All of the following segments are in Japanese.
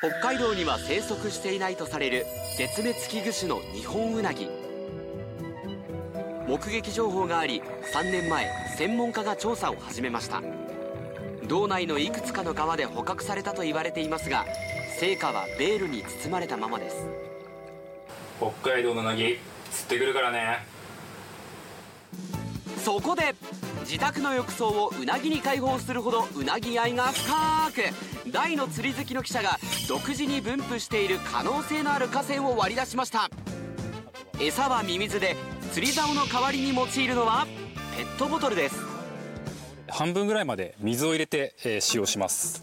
北海道には生息していないとされる絶滅危惧種のニホンウナギ。目撃情報があり3年前専門家が調査を始めました。道内のいくつかの川で捕獲されたと言われていますが成果はベールに包まれたままです。北海道のウナギ釣ってくるからね。そこで自宅の浴槽をうなぎに開放するほどうなぎ愛が深く大の釣り好きの記者が独自に分布している可能性のある河川を割り出しました。餌はミミズで釣り竿の代わりに用いるのはペットボトルです。半分ぐらいまで水を入れて、え使用します。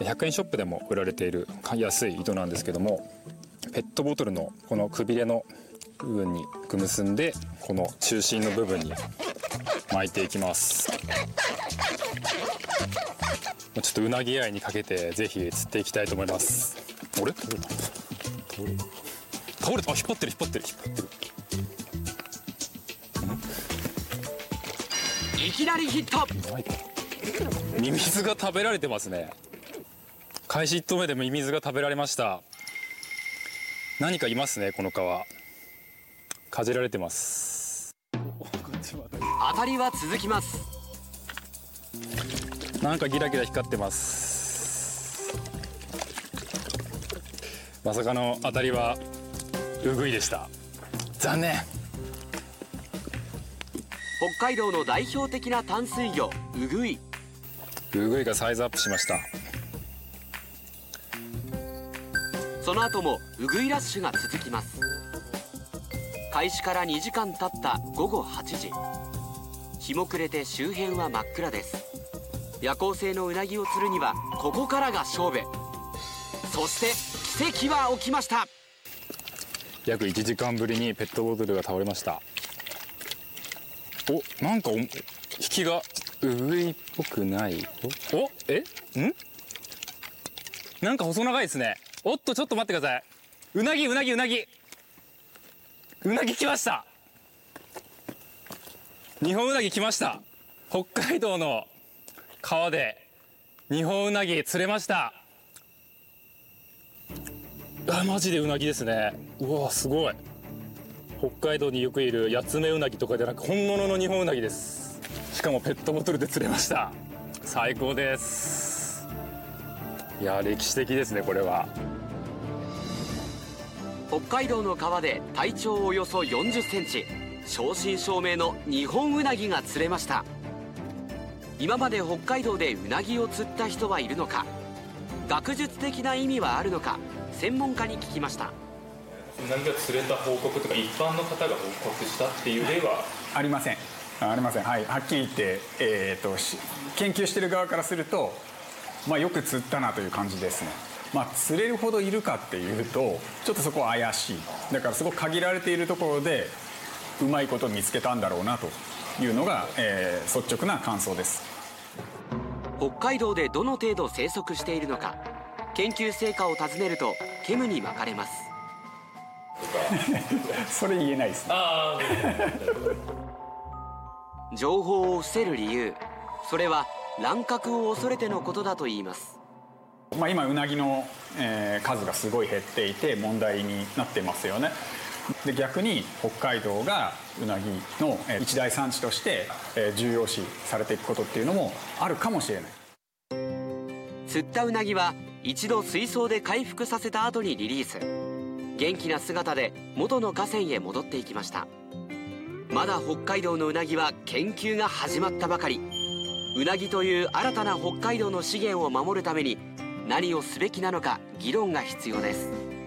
100円ショップでも売られている安い糸なんですけどもペットボトルのこのくびれの部分にく結んでこの中心の部分に巻いていきます。ちょっとうなぎ愛にかけてぜひ釣っていきたいと思います。あれ？倒れた。倒れた。倒れたあ引っ張ってる引っ張ってる引っ張ってる。いきなりヒット。ミミズが食べられてますね。開始1投目でミミズが食べられました。何かいますねこの川かじられてます。当たりは続きます。なんかギラギラ光ってます。まさかの当たりはウグイでした。残念。北海道の代表的な淡水魚ウグイウグイがサイズアップしました。その後もウグイラッシュが続きます開始から2時間経った午後8時。日も暮れて周辺は真っ暗です。夜行性のうなぎを釣るにはここからが勝負。そして奇跡は起きました。約1時間ぶりにペットボトルが倒れました。おなんかお引きがウグイっぽくない。おおえん？なんか細長いですね。おっとちょっと待ってください。うなぎうなぎうなぎ。うなぎ来ました。日本うなぎ来ました。北海道の川で日本うなぎ釣れました。あマジでうなぎですね。うわすごい。北海道によくいるヤツメウナギとかじゃなく本物の日本うなぎです。しかもペットボトルで釣れました。最高です。いや歴史的ですねこれは。北海道の川で体長およそ40センチ正真正銘の日本ウナギが釣れました。今まで北海道でウナギを釣った人はいるのか学術的な意味はあるのか専門家に聞きました。うなぎが釣れた報告とか一般の方が報告したっていう例は？ありません。ありません。はい。はっきり言って、えー、とし研究してる側からすると、まあ、よく釣ったなという感じですねまあ釣れるほどいるかっていうとちょっとそこは怪しいだからすごく限られているところでうまいこと見つけたんだろうなというのが、えー率直な感想です。北海道でどの程度生息しているのか研究成果を尋ねると煙に巻かれます。それ言えないですね。あ 情報を伏せる理由。それは乱獲を恐れてのことだといいますまあ、今うなぎの、えー数がすごい減っていて問題になってますよね。で逆に北海道がうなぎの一大産地として重要視されていくことっていうのもあるかもしれない。釣ったうなぎは一度水槽で回復させた後にリリース。元気な姿で元の河川へ戻っていきました。まだ北海道のうなぎは研究が始まったばかり。うなぎという新たな北海道の資源を守るために何をすべきなのか議論が必要です。